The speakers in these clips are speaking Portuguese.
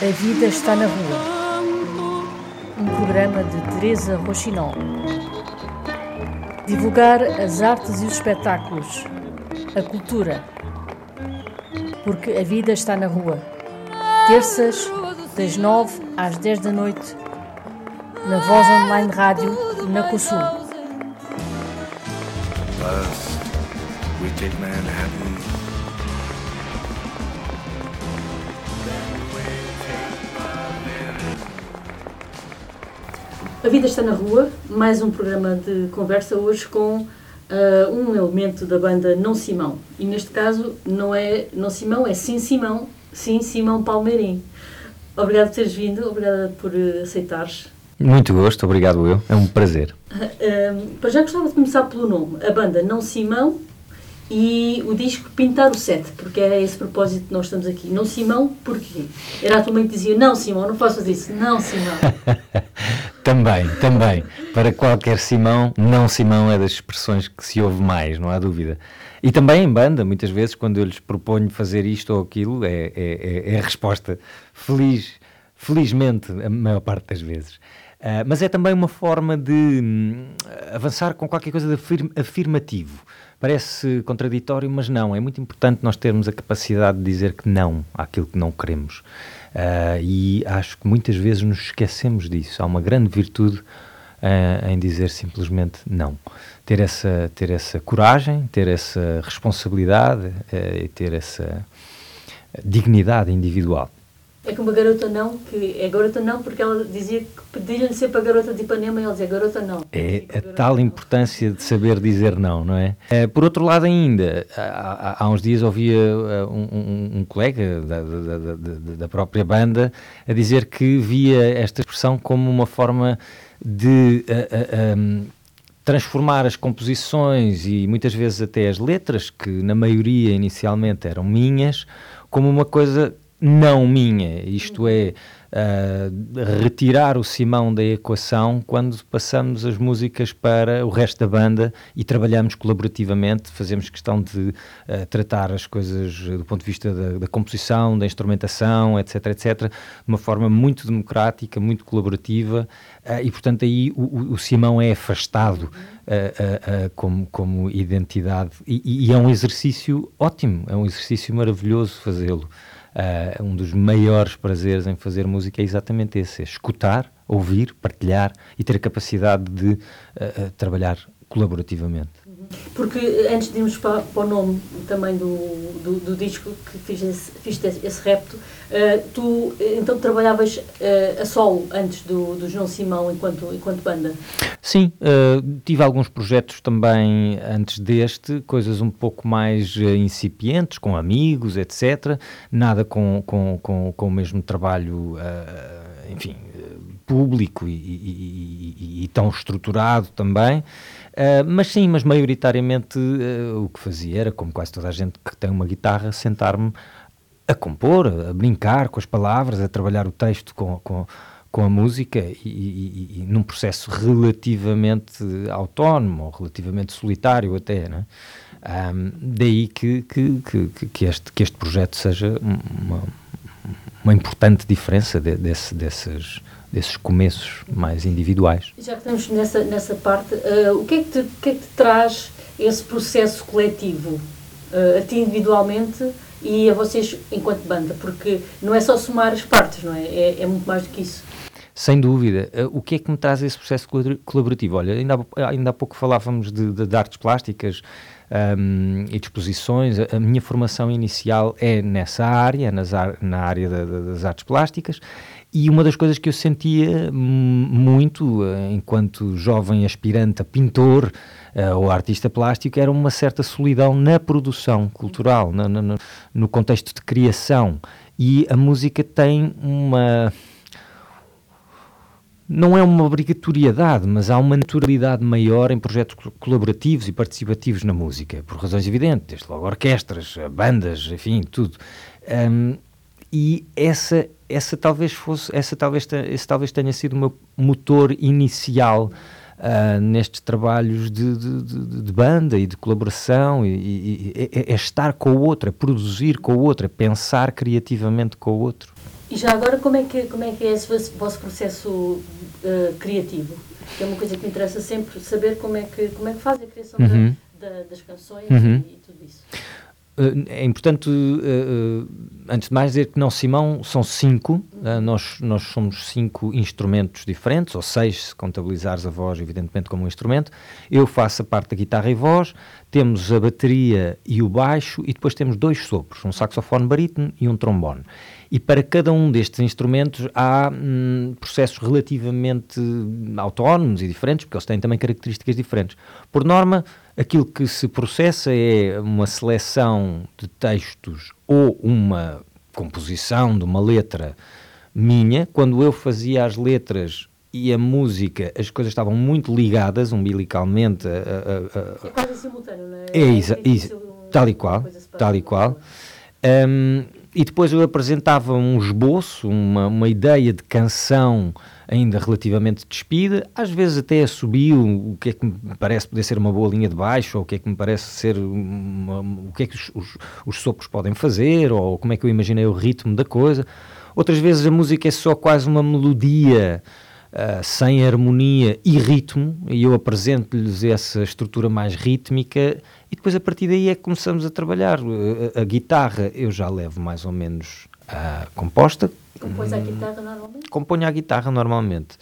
A vida está na rua. Um programa de Teresa Rochinol. Divulgar as artes e os espetáculos, a cultura. Porque a vida está na rua. Terças, das 9 às 10 da noite, na Voz Online Rádio, na COSUL. we take Manhattan. A Vida Está na Rua, mais um programa de conversa hoje com uh, um elemento da banda Não Simão. E neste caso não é Não Simão, é Sim Simão, Sim Simão Palmeirim. Obrigado por teres vindo, obrigada por uh, aceitares. Muito gosto, obrigado eu, é um prazer. Uh, para já gostava de começar pelo nome. A banda Não Simão e o disco Pintar o Sete, porque é esse propósito que nós estamos aqui. Não Simão, porquê? Era a tua mãe que dizia, não Simão, não faças isso. Não Simão. também, também. Para qualquer Simão, não Simão é das expressões que se ouve mais, não há dúvida. E também em banda, muitas vezes, quando eu lhes proponho fazer isto ou aquilo, é, é, é, é a resposta feliz, felizmente, a maior parte das vezes. Uh, mas é também uma forma de hum, avançar com qualquer coisa de afirm afirmativo. Parece contraditório, mas não. É muito importante nós termos a capacidade de dizer que não àquilo que não queremos. Uh, e acho que muitas vezes nos esquecemos disso. Há uma grande virtude uh, em dizer simplesmente não. Ter essa, ter essa coragem, ter essa responsabilidade uh, e ter essa dignidade individual. É que uma garota não, que é garota não porque ela dizia que pedia-lhe sempre a garota de Ipanema e ela dizia garota não. É a tal importância de saber dizer não, não é? é por outro lado ainda, há, uns dias ouvia eh, um, um, colega da, da, da, da, própria banda a dizer que via esta expressão como uma forma de... Uh, uh, um, transformar as composições e muitas vezes até as letras, que na maioria inicialmente eram minhas, como uma coisa não minha, isto é, uh, retirar o Simão da equação quando passamos as músicas para o resto da banda e trabalhamos colaborativamente, fazemos questão de uh, tratar as coisas do ponto de vista da, da, composição, da instrumentação, etc, etc, de uma forma muito democrática, muito colaborativa uh, e, portanto, aí o, o Simão é afastado como, como identidade e, e é um exercício ótimo, é um exercício maravilhoso fazê-lo. Uh, um dos maiores prazeres em fazer música é exatamente esse: é escutar, ouvir, partilhar e ter a capacidade de uh, trabalhar colaborativamente. Porque antes de irmos para, para o nome também do, do, do, disco que fiz esse, fiz esse repto, uh, tu então trabalhavas uh, a solo antes do, do João Simão enquanto, enquanto banda? Sim, uh, tive alguns projetos também antes deste, coisas um pouco mais incipientes, com amigos, etc. Nada com, com, com, com o mesmo trabalho, enfim, público e, e, e, e tão estruturado também. Uh, mas sim, mas maioritariamente uh, o que fazia era, como quase toda a gente que tem uma guitarra, sentar-me a compor, a brincar com as palavras, a trabalhar o texto com, com, com a música e, e, e, num processo relativamente autónomo, relativamente solitário até, né? Um, daí que, que, que, que, este, que este projeto seja uma, uma importante diferença de, desse, desses, desses começos mais individuais. Já que estamos nessa, nessa parte, uh, o, que é que te, que é que te traz esse processo coletivo uh, a ti individualmente e a vocês enquanto banda? Porque não é só somar as partes, não é? É, é muito mais do que isso. Sem dúvida. Uh, o que é que me traz esse processo colaborativo? Olha, ainda há, ainda há pouco falávamos de, de, de artes plásticas um, e de exposições. A, minha formação inicial é nessa área, nas, na área da, das artes plásticas, e uma das coisas que eu sentia muito uh, enquanto jovem aspirante a pintor uh, ou artista plástico era uma certa solidão na produção cultural, na, na, no contexto de criação. E a música tem uma não é uma obrigatoriedade, mas há uma naturalidade maior em projetos colaborativos e participativos na música, por razões evidentes, desde logo orquestras, bandas, enfim, tudo. Um, e essa essa talvez fosse essa talvez esse talvez tenha sido o meu motor inicial uh, nestes trabalhos de, de, de, de, banda e de colaboração, e, e, e é, é, estar com o outro, é produzir com o outro, é pensar criativamente com o outro. E já agora, como é que, como é, que é esse vosso processo uh, criativo? Que é uma coisa que me interessa sempre saber como é que, como é que faz a criação uhum. da, da, das canções uhum. e, e tudo isso. Eh, é importante, uh, antes de mais, dizer que não Simão são cinco, nós, nós somos cinco instrumentos diferentes, ou seis, se contabilizares a voz, evidentemente, como um instrumento. Eu faço a parte da guitarra e voz, temos a bateria e o baixo, e depois temos dois sopros, um saxofone barítono e um trombone. E para cada um destes instrumentos há hum, processos relativamente autónomos e diferentes, porque eles têm também características diferentes. Por norma, aquilo que se processa é uma seleção de textos ou uma composição de uma letra minha. Quando eu fazia as letras e a música, as coisas estavam muito ligadas umbilicalmente. A, a, a, é quase simultâneo, não é? É, é, é isso, tal e qual, tal e qual. Um, e depois eu apresentava um esboço, uma, uma ideia de canção ainda relativamente despida, às vezes até subiu o que é que me parece poder ser uma boa linha de baixo, ou o que é que me parece ser uma, o que é que os, os, os sopros podem fazer, ou como é que eu imaginei o ritmo da coisa. Outras vezes a música é só quase uma melodia uh, sem harmonia e ritmo, e eu apresento-lhes essa estrutura mais rítmica e depois a partir daí é que começamos a trabalhar. A, a guitarra eu já levo mais ou menos uh, composta. Compões a guitarra normalmente? Componho a guitarra normalmente.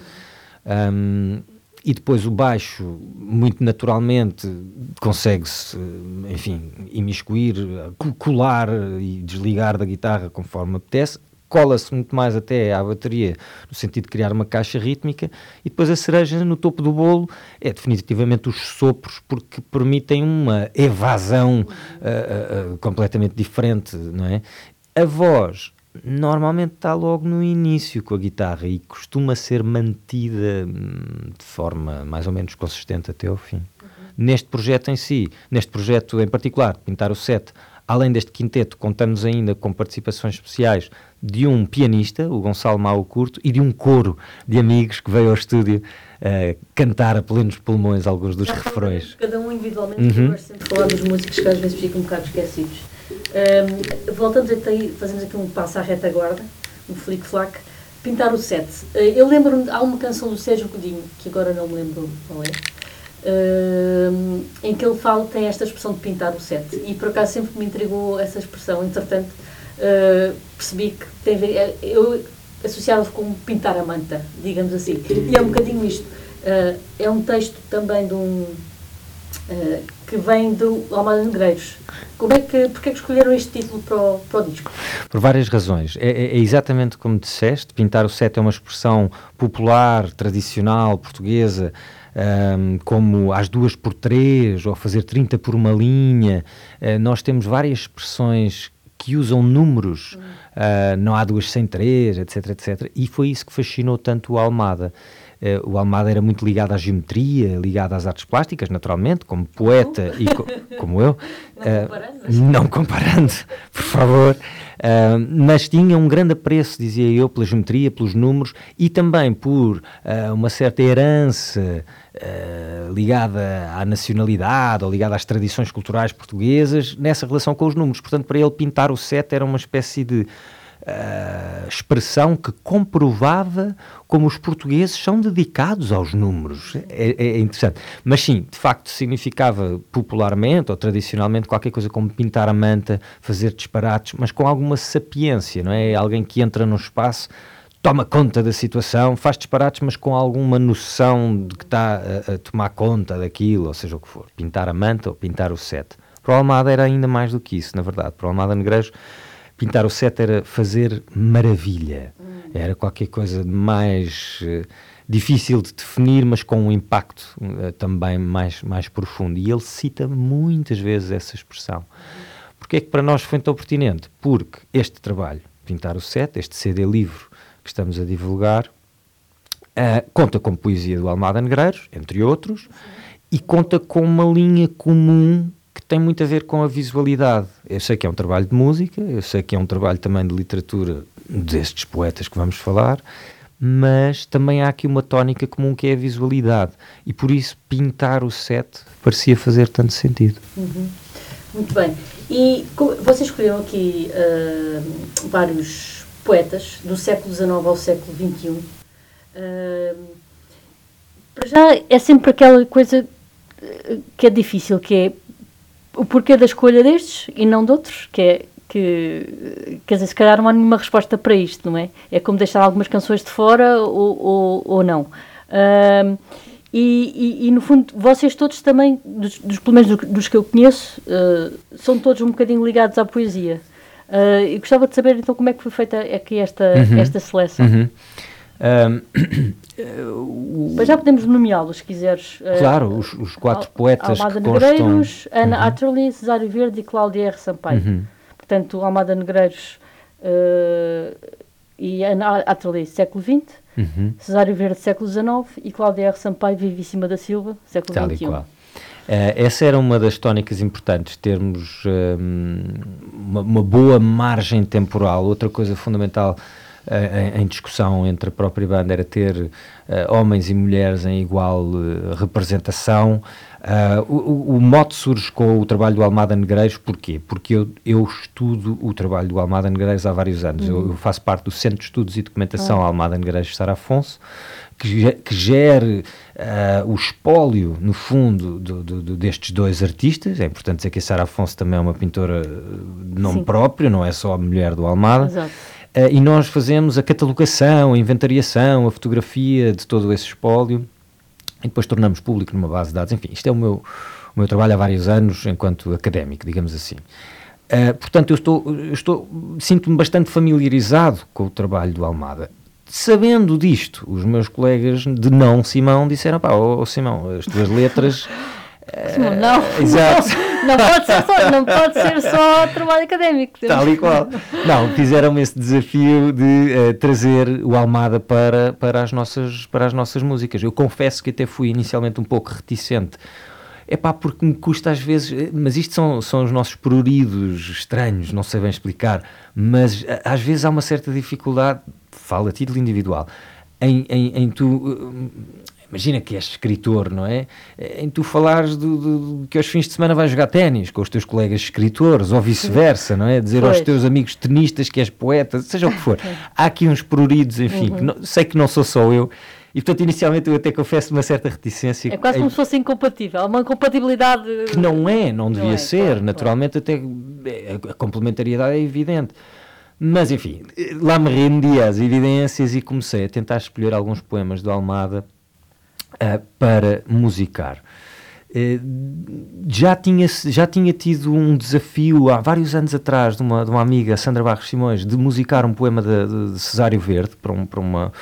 Um, e depois o baixo, muito naturalmente, consegue-se, enfim, imiscuir, colar e desligar da guitarra conforme apetece cola-se muito mais até à bateria, no sentido de criar uma caixa rítmica, e depois a cereja no topo do bolo é definitivamente os sopros, porque permitem uma evasão uh, uh, completamente diferente, não é? A voz normalmente está logo no início com a guitarra e costuma ser mantida hum, de forma mais ou menos consistente até ao fim. Uhum. Neste projeto em si, neste projeto em particular, Pintar o Set, além deste quinteto, contamos ainda com participações especiais de um pianista, o Gonçalo Mau Curto, e de um coro de amigos que veio ao estúdio uh, cantar a plenos pulmões alguns dos refrões. Cada um individualmente, uhum. sempre falar dos músicos que às vezes ficam um bocado esquecidos. Um, voltamos até fazemos aqui um passo à retaguarda, um flick-flack, pintar o set. Uh, eu lembro-me, há uma canção do Sérgio Godinho, que agora não me lembro qual é, uh, em que ele fala, tem esta expressão de pintar o set. E por acaso sempre me intrigou essa expressão, entretanto uh, percebi que tem a ver, é, eu associava com pintar a manta, digamos assim. E é um bocadinho isto. É um texto também de um. Uh, que vem do Almada Negreiros. Como é que, porque é que escolheram este título para o, para o disco? Por várias razões. É, é, é, exatamente como disseste, pintar o set é uma expressão popular, tradicional, portuguesa, um, como às duas por três, ou fazer 30 por uma linha. Uh, nós temos várias expressões que usam números, uh, não há duas sem três, etc, etc. E foi isso que fascinou tanto o Almada. Uh, o Almada era muito ligado à geometria, ligado às artes plásticas, naturalmente, como poeta e co como eu. Não comparando. Uh, não comparando, por favor. Uh, mas tinha um grande apreço, dizia eu, pela geometria, pelos números e também por uma certa herança uh, ligada à nacionalidade ou ligada às tradições culturais portuguesas nessa relação com os números. Portanto, para ele pintar o set era uma espécie de expressão que comprovava como os portugueses são dedicados aos números. É, é, interessante. Mas sim, de facto, significava popularmente ou tradicionalmente qualquer coisa como pintar a manta, fazer disparates, mas com alguma sapiência, não é? Alguém que entra no espaço toma conta da situação, faz disparates, mas com alguma noção de que está a, a, tomar conta daquilo, ou seja o que for. Pintar a manta ou pintar o set. Para o Almada era ainda mais do que isso, na verdade. Para o Almada Negreiros, pintar o set era fazer maravilha. Hum. Era qualquer coisa de mais uh, difícil de definir, mas com um impacto uh, também mais, mais profundo. E ele cita muitas vezes essa expressão. Porque é que para nós foi tão pertinente? Porque este trabalho, pintar o set, este CD livro, que estamos a divulgar, uh, conta com poesia do Almada Negreiros, entre outros, e conta com uma linha comum tem muito a ver com a visualidade. Eu sei que é um trabalho de música, eu sei que é um trabalho também de literatura destes poetas que vamos falar, mas também há aqui uma tónica comum que é a visualidade. E por isso pintar o set parecia fazer tanto sentido. Uhum. Muito bem. E vocês escolheram aqui uh, vários poetas do século XIX ao século XXI. Uh, para já é sempre aquela coisa que é difícil, que é o porquê da escolha destes e não de outros, que é que, quer dizer, se calhar não há nenhuma resposta para isto, não é? É como deixar algumas canções de fora ou, ou, ou não. Uh, e, e, e, no fundo, vocês todos também, dos, dos pelo menos dos que eu conheço, uh, são todos um bocadinho ligados à poesia. Uh, e gostava de saber então como é que foi feita aqui esta, uhum. esta seleção. Uhum. Um, Mas já podemos nomeá-los, se quiseres. Ah, claro, os, os quatro poetas Almada que Negreiros, constam... Ana uhum. Atterley, Cesário Verde e Cláudia R. Sampaio. Uhum. Portanto, Almada Negreiros uh, e Ana Atterley, século XX, Uhum. Cesário Verde, século XIX, e Cláudia R. Sampaio, Vivíssima da Silva, século Tal XXI. Uh, essa era uma das tónicas importantes, termos uh, uma, uma, boa margem temporal. Outra coisa fundamental em, em, discussão entre a própria banda era ter homens e mulheres em igual representação. Uh, o, o, mote surge com o trabalho do Almada Negreiros, porquê? Porque eu, eu estudo o trabalho do Almada Negreiros há vários anos. Uhum. Eu, eu, faço parte do Centro de Estudos e Documentação uhum. Almada Negreiros Sara Afonso, que, que gere uh, o espólio, no fundo, do, do, do, destes dois artistas. É importante dizer que a Sara Afonso também é uma pintora de nome Sim. próprio, não é só a mulher do Almada. Exato. Uh, e nós fazemos a catalogação, a inventariação, a fotografia de todo esse espólio e depois tornamos público numa base de dados. Enfim, isto é o meu, o meu trabalho há vários anos enquanto académico, digamos assim. Uh, portanto, eu estou, eu estou sinto-me bastante familiarizado com o trabalho do Almada. Sabendo disto, os meus colegas de não Simão disseram: pá, oh, oh Simão, as tuas letras. Uh, não, exato. Não, pode ser só, não pode ser só trabalho académico. Tal e qual. Não, fizeram-me esse desafio de uh, trazer o Almada para, para, as nossas, para as nossas músicas. Eu confesso que até fui inicialmente um pouco reticente. É pá, porque me custa às vezes, eh, mas isto são, são os nossos pruridos estranhos, não sei bem explicar, mas às vezes há uma certa dificuldade, fala a título individual, em, em, em tu imagina que és escritor, não é? Em tu falares do, do, que aos fins de semana vais jogar ténis com os teus colegas escritores, ou vice-versa, não é? Dizer pois. aos teus amigos tenistas que és poeta, seja o que for. Há aqui uns pruridos, enfim, uhum. que não, sei que não sou só eu. E portanto, inicialmente eu até confesso uma certa reticência. É quase como se fosse incompatível, uma incompatibilidade. Que não é, não devia não é, ser. Claro, Naturalmente, claro. até a complementariedade é evidente. Mas enfim, lá me rendi às evidências e comecei a tentar escolher alguns poemas do Almada uh, para musicar. Uh, já, tinha, já tinha tido um desafio há vários anos atrás de uma, de uma amiga, Sandra Barros Simões, de musicar um poema de, de Cesário Verde para, um, para uma,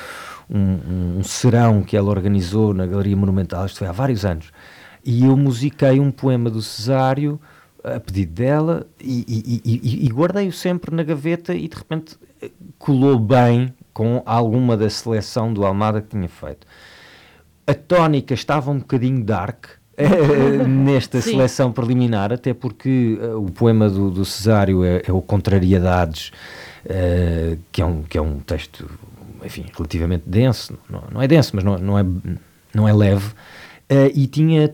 um, um serão que ela organizou na Galeria Monumental, isto foi há vários anos. E eu musiquei um poema do Cesário a pedido dela e, e, e, e guardei-o sempre na gaveta e de repente eh, colou bem com alguma da seleção do Almada que tinha feito a tónica estava um bocadinho dark. Eh, nesta Sim. seleção preliminar, até porque uh, o poema do, do Cesário é, é, o Contrariedades, uh, que, é um, que é um texto, enfim, relativamente denso, não, não é denso, mas não, não, é, não é leve, uh, e tinha,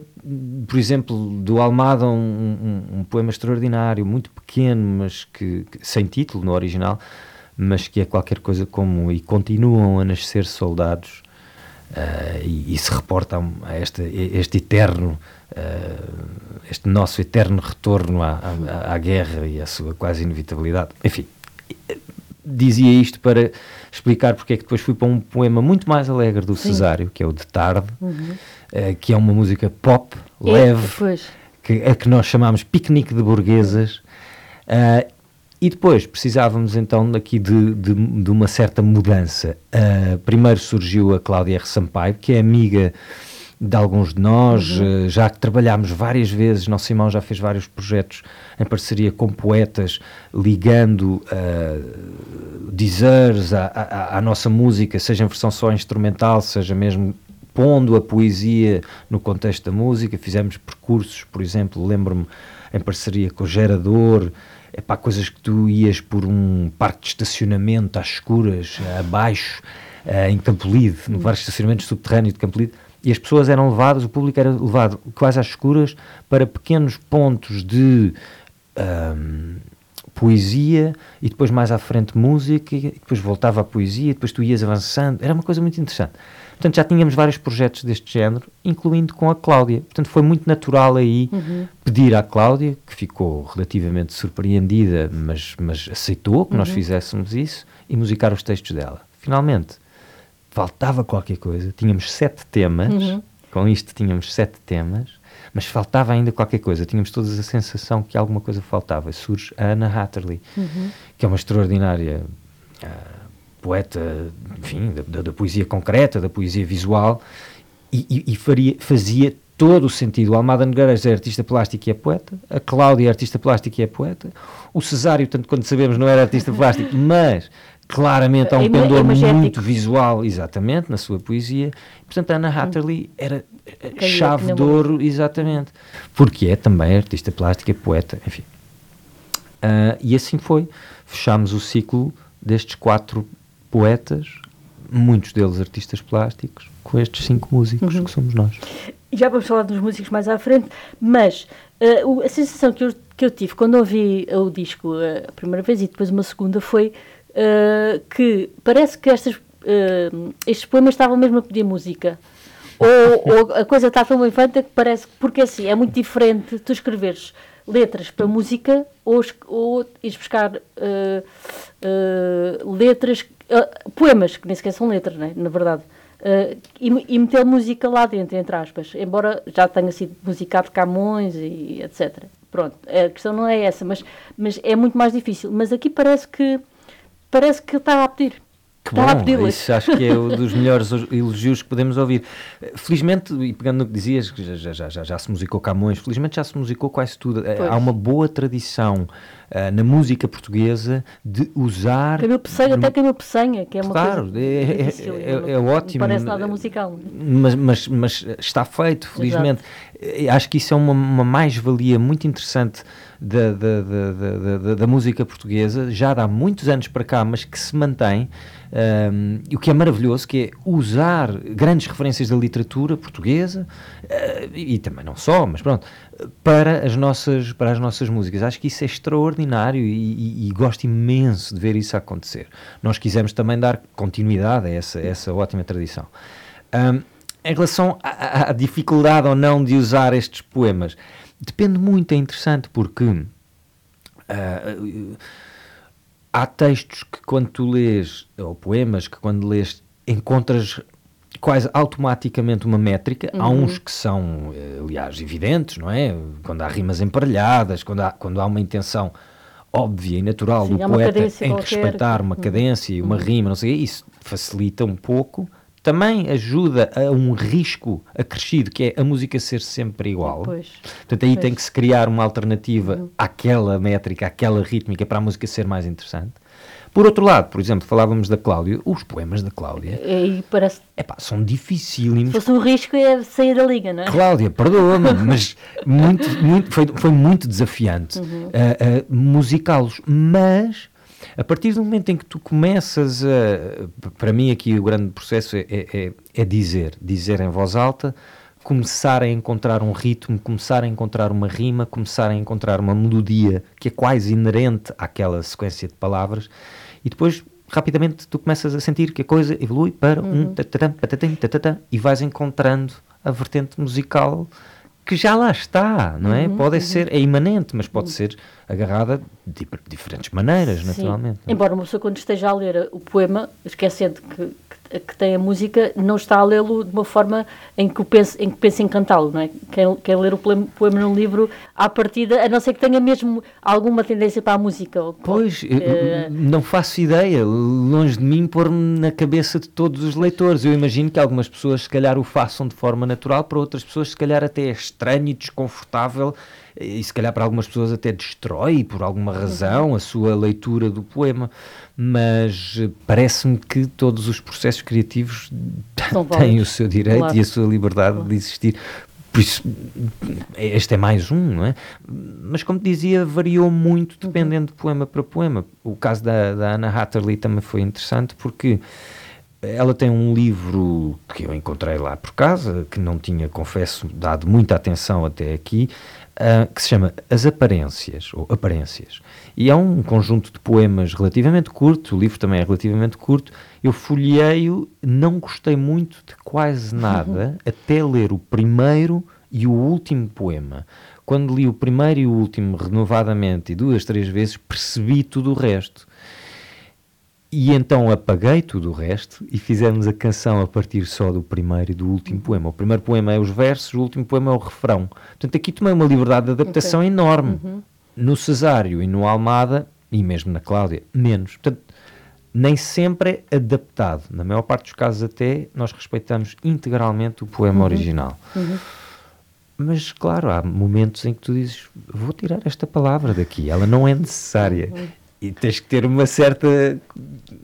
por exemplo, do Almada um, um, um, poema extraordinário, muito pequeno, mas que, que, sem título no original, mas que é qualquer coisa como E continuam a nascer soldados Uh, e, e, se reporta a, este, este eterno, uh, este nosso eterno retorno à, à, à, guerra e à sua quase inevitabilidade. Enfim, dizia isto para explicar porque é que depois fui para um poema muito mais alegre do Sim. Cesário, que é o De Tarde, uhum. uh, que é uma música pop, é, leve, que é que nós chamamos piquenique de burguesas. E depois precisávamos então aqui de, de, de uma certa mudança. Uh, primeiro surgiu a Cláudia R. Sampaio, que é amiga de alguns de nós, uhum. uh, já que trabalhámos várias vezes, nosso irmão já fez vários projetos em parceria com poetas, ligando uh, dizeres à, à, à nossa música, seja em versão só instrumental, seja mesmo pondo a poesia no contexto da música. Fizemos percursos, por exemplo, lembro-me em parceria com o Gerador, é para coisas que tu ias por um parque de estacionamento às escuras, abaixo, uh, em Campolide, no uhum. vários estacionamentos subterrâneos de Campolide, e as pessoas eram levadas, o público era levado quase às escuras para pequenos pontos de um, poesia e depois mais à frente música e depois voltava a poesia e depois tu ias avançando. Era uma coisa muito interessante. Portanto, já tínhamos vários projetos deste género, incluindo com a Cláudia. Portanto, foi muito natural aí uhum. pedir à Cláudia, que ficou relativamente surpreendida, mas, mas aceitou que uhum. nós fizéssemos isso, e musicar os textos dela. Finalmente, faltava qualquer coisa. Tínhamos sete temas, uhum. com isto tínhamos sete temas, mas faltava ainda qualquer coisa. Tínhamos todas a sensação que alguma coisa faltava. Surge a Anna Hatterley, uhum. que é uma extraordinária uh, poeta, enfim, da, da, poesia concreta, da poesia visual, e, e, e faria, fazia todo o sentido. O Almada Nogueiras é artista plástico e é poeta, a Cláudia é artista plástico e é poeta, o Cesário, tanto quanto sabemos, não era artista plástico, mas claramente há um pendor muito visual, exatamente, na sua poesia. Portanto, a Anna Hatterley era chave de ouro, exatamente, porque é também artista plástica, poeta, enfim. Uh, e assim foi. Fechámos o ciclo destes quatro poetas, muitos deles artistas plásticos, com estes cinco músicos uhum. que somos nós. Já vamos falar dos músicos mais à frente, mas uh, a sensação que eu, que eu tive quando ouvi o disco uh, a primeira vez e depois uma segunda foi uh, que parece que estas, estes poemas estavam mesmo a pedir música. ou, ou, a coisa está tão bem feita que parece que, porque assim, é muito diferente tu escreveres letras para música ou, ou ires buscar uh, uh, letras, uh, poemas, que nem sequer são letras, né, na verdade, e, e, meter música lá dentro, entre aspas, embora já tenha sido musicado Camões e etc. Pronto, a questão não é essa, mas, mas é muito mais difícil. Mas aqui parece que parece que está a pedir. Que bom, isso acho que é um dos melhores elogios que podemos ouvir. Felizmente, e pegando no que dizias, que já, já, já, já se musicou Camões, felizmente já se musicou quase tudo. Eh, pois. Há uma boa tradição uh, na música portuguesa de usar. Camilo Peçanha, até Camilo Peçanha, que é uma claro, coisa. É, difícil, é, é, é, ótimo. Parece nada musical. Mas, mas, mas está feito, felizmente. Exato. Acho que isso é uma, uma mais-valia muito interessante da, da, da, da, música portuguesa, já há muitos anos para cá, mas que se mantém. Um, e o que é maravilhoso que é usar grandes referências da literatura portuguesa uh, e, e, também não só, mas pronto, para as nossas, para as nossas músicas. Acho que isso é extraordinário e, e, e gosto imenso de ver isso acontecer. Nós quisemos também dar continuidade a essa, essa ótima tradição. Um, em relação à, à dificuldade ou não de usar estes poemas, depende muito, é interessante, porque. Uh, há textos que quando tu lês, ou poemas que quando lês, encontras quase automaticamente uma métrica. Uhum. Há uns que são, eh, aliás, evidentes, não é? Quando há rimas emparelhadas, quando há, quando há uma intenção óbvia e natural Sim, do poeta em qualquer. respeitar uma uhum. cadência e uma uhum. rima, não sei, isso facilita um pouco também ajuda a um risco acrescido, que é a música ser sempre igual. Pois, Portanto, aí pois. tem que se criar uma alternativa uhum. àquela métrica, àquela rítmica, para a música ser mais interessante. Por outro lado, por exemplo, falávamos da Cláudia, os poemas da Cláudia e parece... epá, são dificílimos. Se fosse um risco é sair da liga, não é? Cláudia, perdoa-me, mas muito, muito, foi, foi muito desafiante uhum. uh, uh, musicá-los, mas a partir do momento em que tu começas a. Para mim, aqui o grande processo é, é, é dizer, dizer em voz alta, começar a encontrar um ritmo, começar a encontrar uma rima, começar a encontrar uma melodia que é quase inerente àquela sequência de palavras e depois rapidamente tu começas a sentir que a coisa evolui para uhum. um e vais encontrando a vertente musical que já lá está, não é? Uhum, pode uhum. ser, é imanente, mas pode uhum. ser agarrada de diferentes maneiras, Sim. naturalmente. É? Embora uma pessoa quando esteja a ler o poema, esquecendo que, que, que tem a música, não está a lê-lo de uma forma em que, pense, em, que pense em cantá-lo, não é? Quem, quem ler o poema, poema num livro, à partida, a não ser que tenha mesmo alguma tendência para a música. Ou, pois, uh, não faço ideia, longe de mim pôr-me na cabeça de todos os leitores. Eu imagino que algumas pessoas se calhar o façam de forma natural, para outras pessoas se calhar até é estranho e desconfortável e se calhar para algumas pessoas até destrói por alguma razão a sua leitura do poema, mas eh, parece-me que todos os processos criativos têm o seu direito claro. e a sua liberdade claro. de existir. Por isso, este é mais um, não é? Mas como dizia, variou muito uhum. dependendo de poema para poema. O caso da, da Anna Hatterley também foi interessante porque ela tem um livro que eu encontrei lá por casa, que não tinha, confesso, dado muita atenção até aqui, uh, que se chama As Aparências, ou Aparências. E é um conjunto de poemas relativamente curto, o livro também é relativamente curto. Eu folhei-o, não gostei muito de quase nada, até ler o primeiro e o último poema. Quando li o primeiro e o último renovadamente e duas, três vezes, percebi tudo o resto. E então apaguei tudo o resto e fizemos a canção a partir só do primeiro e do último poema. O primeiro poema é os versos, o último poema é o refrão. Portanto, aqui tomei uma liberdade de adaptação okay. enorme. Uhum. No Cesário e no Almada, e mesmo na Cláudia, menos. Portanto, nem sempre é adaptado. Na maior parte dos casos, até, nós respeitamos integralmente o poema uhum. original. Uhum. Mas, claro, há momentos em que tu dizes: vou tirar esta palavra daqui, ela não é necessária. E tens que ter uma certa,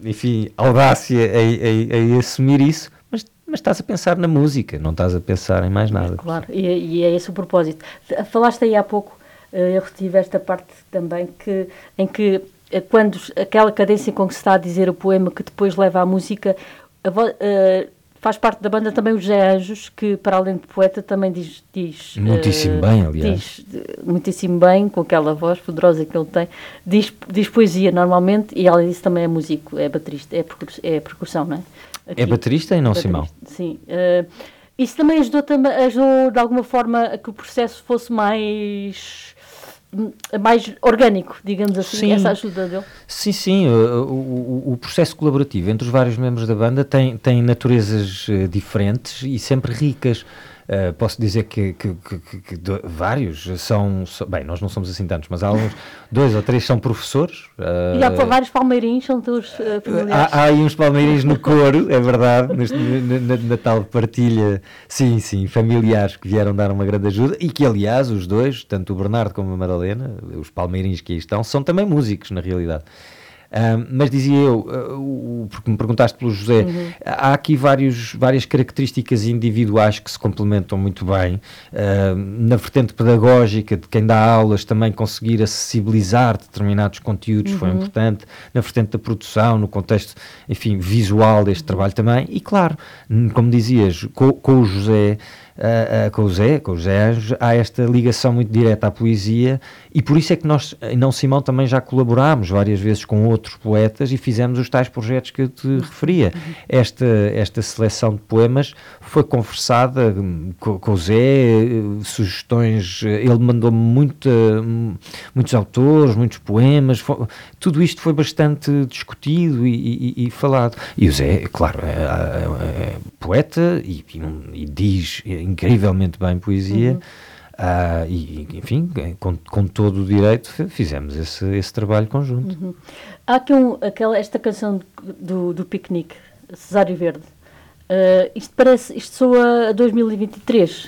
enfim, audácia a, assumir isso, mas, mas estás a pensar na música, não estás a pensar em mais nada. Claro, e, e é esse o propósito. Falaste aí há pouco, eh, eu retive esta parte também, que, em que eh, quando aquela cadência com que se está a dizer o poema que depois leva à música, a, uh, faz parte da banda também o José Anjos, que para além de poeta também diz... diz muitíssimo uh, bem, aliás. Diz, muitíssimo bem, com aquela voz poderosa que ele tem. Diz, diz poesia normalmente e além disso também é músico, é baterista, é, percuss, é percussão, não é? Aqui, é baterista e não baterista, Simão? Sim. Uh, isso também ajudou, ajudou de alguma forma a que o processo fosse mais mais orgânico, digamos assim, sim. essa ajuda dele? Sim, sim. O, o, o, processo colaborativo entre os vários membros da banda tem, tem naturezas uh, diferentes e sempre ricas. Uh, posso dizer que, que, que, que do, vários são, bem, nós não somos assim tantos, mas há uns, dois ou três são professores. Uh, e há vários palmeirinhos, são teus uh, familiares. Há, há aí uns palmeirinhos no coro, é verdade, na, na, na, tal partilha, sim, sim, familiares que vieram dar uma grande ajuda e que, aliás, os dois, tanto o Bernardo como a Madalena, os palmeirinhos que aí estão, são também músicos, na realidade mas dizia eu, uh, porque me perguntaste pelo José, uhum. há aqui vários, várias características individuais que se complementam muito bem. Uh, na vertente pedagógica, de quem dá aulas, também conseguir acessibilizar determinados conteúdos uhum. foi importante. Na vertente da produção, no contexto, enfim, visual deste uhum. trabalho também. E claro, como dizias, com, com o José uh, com o Zé, com o Zé Anjo, há esta ligação muito direta à poesia e por isso é que nós, em Não Simão, também já colaborámos várias vezes com outros poetas e fizemos os tais projetos que eu te referia. Esta, esta seleção de poemas foi conversada hum, com, com o Zé, eh, sugestões, ele mandou-me muitos autores, muitos poemas, foi, tudo isto foi bastante discutido e, e, e, falado. E o Zé, claro, é, é, é poeta e, e, diz incrivelmente bem poesia. Uhum. Uh, e, enfim, com, com, todo o direito, fizemos esse, esse trabalho conjunto. Uhum. Há aqui um, aquela, esta canção do, do piquenique, Cesário Verde. Uh, isto parece, isto soa a 2023.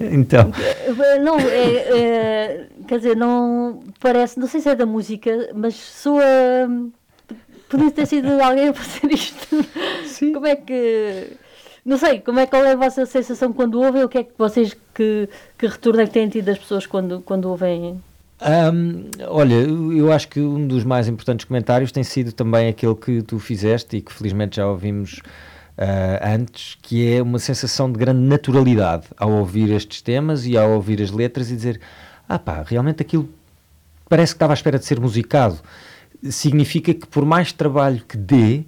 então. Não, é, é, quer dizer, não parece, não sei se é da música, mas soa. Podia ter sido alguém a fazer isto. Sim. Como é que. Não sei, como é, qual é a vossa sensação quando ouvem? O que é que vocês, que, que retorno é que têm tido das pessoas quando, quando ouvem? Um, olha, eu acho que um dos mais importantes comentários tem sido também aquele que tu fizeste e que felizmente já ouvimos uh, antes, que é uma sensação de grande naturalidade ao ouvir estes temas e ao ouvir as letras e dizer: ah pá, realmente aquilo parece que estava à espera de ser musicado. Significa que por mais trabalho que dê,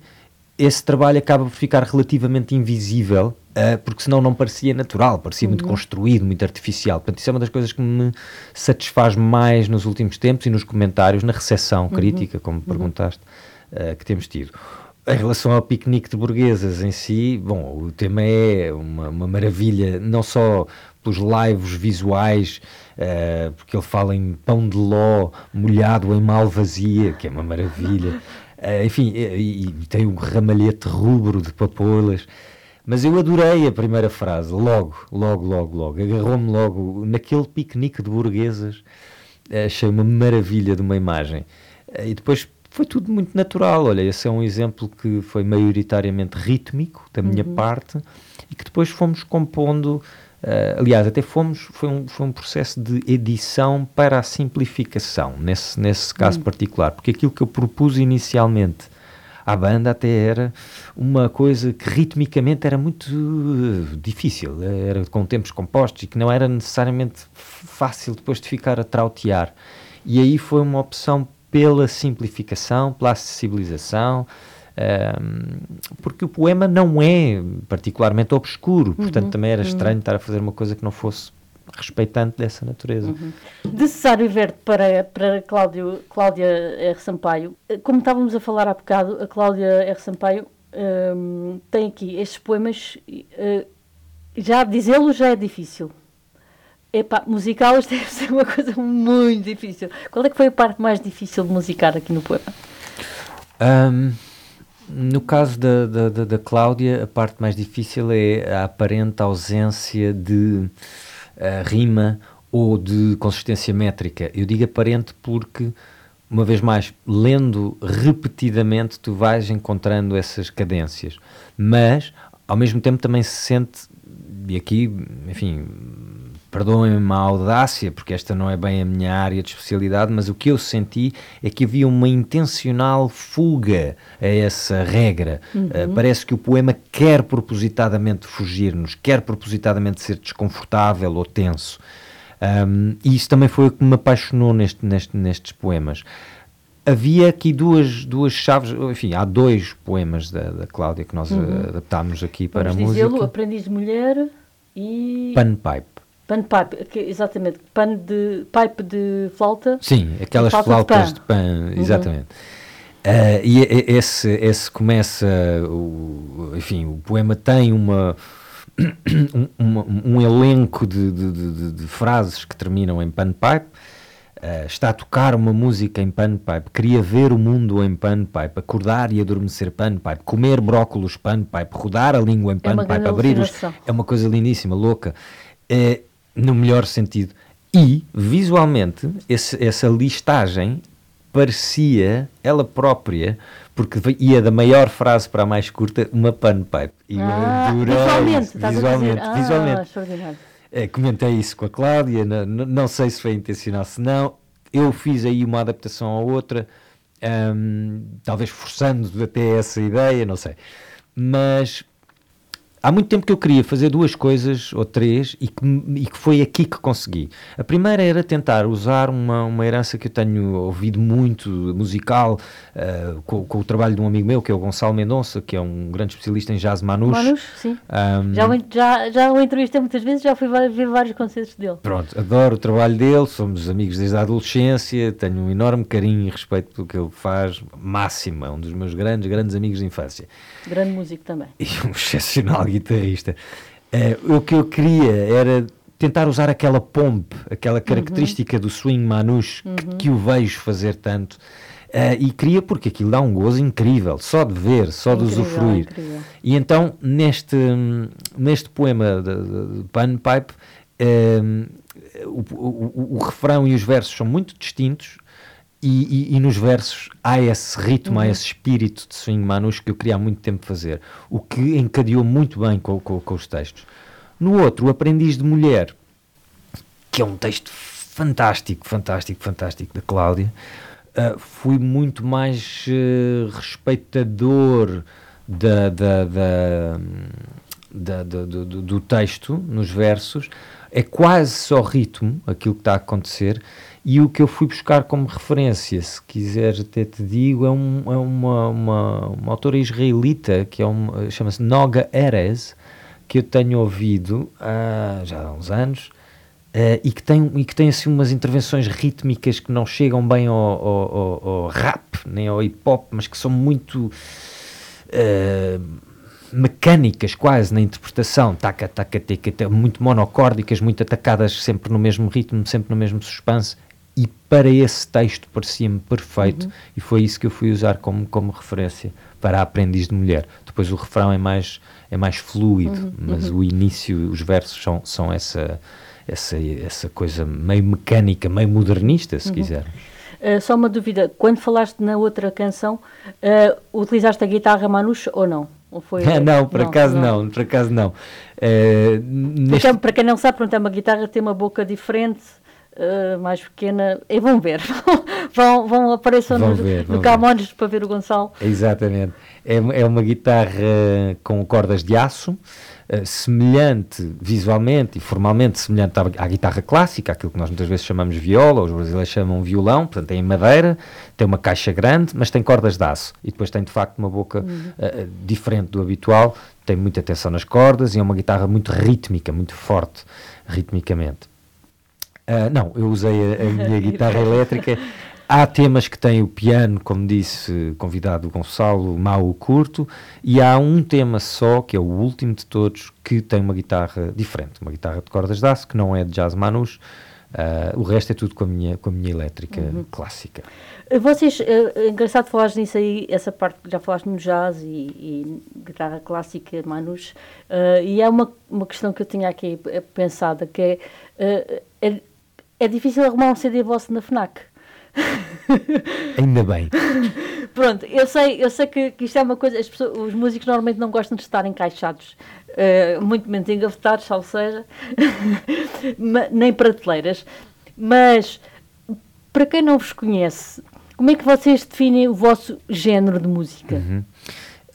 esse trabalho acaba por ficar relativamente invisível, uh, porque senão não parecia natural, parecia uhum. muito construído, muito artificial. Portanto, isso é uma das coisas que me satisfaz mais nos últimos tempos e nos comentários, na recepção uhum. crítica, como uhum. perguntaste, uh, que temos tido. Em relação ao piquenique de burguesas em si, bom, o tema é uma, uma maravilha, não só pelos lives visuais, uh, porque ele fala em pão de ló molhado em malvazia, que é uma maravilha. Uh, enfim, e, e, tem um ramalhete rubro de papoilas. Mas eu adorei a primeira frase, logo, logo, logo, logo. Agarrou-me logo naquele piquenique de burguesas. Achei uma maravilha de uma imagem. Uh, e depois foi tudo muito natural. Olha, esse é um exemplo que foi maioritariamente rítmico da minha uhum. parte e que depois fomos compondo Uh, aliás, até fomos, foi um, foi um processo de edição para a simplificação, nesse, nesse caso hum. particular, porque aquilo que eu propus inicialmente à banda até era uma coisa que ritmicamente era muito uh, difícil, era com tempos compostos e que não era necessariamente fácil depois de ficar a trautear. E aí foi uma opção pela simplificação, pela acessibilização, porque o poema não é particularmente obscuro, portanto uhum, também era uhum. estranho estar a fazer uma coisa que não fosse respeitante dessa natureza. Uhum. De Cesário Verde para, para Cláudio, Cláudia R. Sampaio, como estávamos a falar há bocado, a Cláudia R. Sampaio um, tem aqui estes poemas, uh, já dizê-lo já é difícil. Epá, musical deve ser uma coisa muito difícil. Qual é que foi a parte mais difícil de musicar aqui no poema? Um, no caso da, da, da, da, Cláudia, a parte mais difícil é a aparente ausência de uh, rima ou de consistência métrica. Eu digo aparente porque, uma vez mais, lendo repetidamente, tu vais encontrando essas cadências. Mas, ao mesmo tempo, também se sente, e aqui, enfim, perdoem-me a audácia, porque esta não é bem a minha área de especialidade, mas o que eu senti é que havia uma intencional fuga a essa regra. Uhum. Uh, parece que o poema quer propositadamente fugir-nos, quer propositadamente ser desconfortável ou tenso. Um, e isso também foi o que me apaixonou neste, neste, nestes poemas. Havia aqui duas, duas chaves, enfim, há dois poemas da, da Cláudia que nós uhum. adaptámos aqui para Vamos a música. Vamos Aprendiz de Mulher e... Panpipe. Panpipe, que, exatamente, pano de, pipe de flauta. Sim, aquelas flautas de pan, de pan exatamente. Uhum. Uh, e esse, esse começa, o, enfim, o poema tem uma, um, uma, um elenco de, de, de, de, frases que terminam em panpipe. Uh, está a tocar uma música em panpipe, queria ver o mundo em panpipe, acordar e adormecer panpipe, comer brócolos panpipe, rodar a língua em panpipe, é abrir os... É uma coisa lindíssima, louca. Uh, no melhor sentido. E, visualmente, esse, essa listagem parecia ela própria, porque ia da maior frase para a mais curta, uma panpipe. E ah, adorei, visualmente, visualmente, ah, visualmente. É, comentei isso com a Cláudia, não, não sei se foi intencional, se não. Eu fiz aí uma adaptação à outra, um, talvez forçando até essa ideia, não sei. Mas Há muito tempo que eu queria fazer duas coisas ou três e que, e que foi aqui que consegui. A primeira era tentar usar uma, uma herança que eu tenho ouvido muito, musical, uh, com, com, o trabalho de um amigo meu, que é o Gonçalo Mendonça, que é um grande especialista em jazz manouche. Manouche, sim. Um, já, já, já o entrevistei muitas vezes, já fui ver vários concertos dele. Pronto, adoro o trabalho dele, somos amigos desde a adolescência, tenho um enorme carinho e respeito pelo que ele faz, máximo, é um dos meus grandes, grandes amigos de infância. Grande músico também. E um excepcional guitarrista. Uh, o que eu queria era tentar usar aquela pompe, aquela uhum. característica uhum. do swing manouche uhum. que, que, o vejo fazer tanto. Uh, e queria porque aquilo dá um gozo incrível, só de ver, só incrível, de usufruir. Incrível. E então, neste, neste poema de, de, de Panpipe, uh, o, o, o, refrão e os versos são muito distintos, e, e, e, nos versos há esse ritmo, uhum. há esse espírito de swing manus que eu queria há muito tempo fazer, o que encadeou muito bem com, com, com os textos. No outro, O Aprendiz de Mulher, que é um texto fantástico, fantástico, fantástico da Cláudia, uh, fui muito mais uh, respeitador da, da, da, da do, do, do texto nos versos. É quase só ritmo aquilo que está a acontecer e o que eu fui buscar como referência, se quiseres até te digo, é, um, é uma, uma, uma, autora israelita que é um, chama-se Noga Erez, que eu tenho ouvido há, já há uns anos, uh, e, que tem, e que tem assim umas intervenções rítmicas que não chegam bem ao, ao, ao, ao rap, nem ao hip hop, mas que são muito. Uh, mecânicas quase na interpretação, taca, taca, taca, muito monocórdicas, muito atacadas sempre no mesmo ritmo, sempre no mesmo suspense e para esse texto parecia-me perfeito uhum. e foi isso que eu fui usar como, como referência para a aprendiz de mulher. Depois o refrão é mais, é mais fluido, uhum. mas uhum. o início, os versos são, são essa, essa, essa coisa meio mecânica, meio modernista, se uhum. quiser. Uh, só uma dúvida, quando falaste na outra canção, uh, utilizaste a guitarra Manouche ou não? Ou foi... não, por não, acaso não. não. por acaso não. Uh, neste... Para quem não sabe, pronto, é uma guitarra tem uma boca diferente, uh, mais pequena, e vão ver, vão, vão aparecer no, ver, no Camões para ver o Gonçalo. Exatamente, é, é uma guitarra com cordas de aço, uh, semelhante visualmente e formalmente semelhante à, à, guitarra clássica, aquilo que nós muitas vezes chamamos viola, os brasileiros chamam violão, portanto tem madeira, tem uma caixa grande, mas tem cordas de aço e depois tem de facto uma boca uhum. uh, diferente do habitual, tem muita atenção nas cordas e é uma guitarra muito rítmica, muito forte ritmicamente. Uh, não, eu usei a, a minha guitarra elétrica. Há temas que têm o piano, como disse convidado Gonçalo, mau curto, e há um tema só, que é o último de todos, que tem uma guitarra diferente, uma guitarra de cordas de aço, que não é de jazz manus, uh, o resto é tudo com a minha, com a minha elétrica uhum. clássica. Vocês, é engraçado falares nisso aí, essa parte que já falaste no jazz e, e guitarra clássica, manus, uh, e é uma, uma questão que eu tinha aqui pensada, que é, uh, é, é difícil arrumar um CD vosso na FNAC. Ainda bem. Pronto, eu sei, eu sei que, que isto é uma coisa, pessoas, os músicos normalmente não gostam de estar encaixados, uh, muito menos engavetados, ou seja, nem prateleiras. Mas, para quem não vos conhece, como é que vocês definem o vosso género de música? Uhum.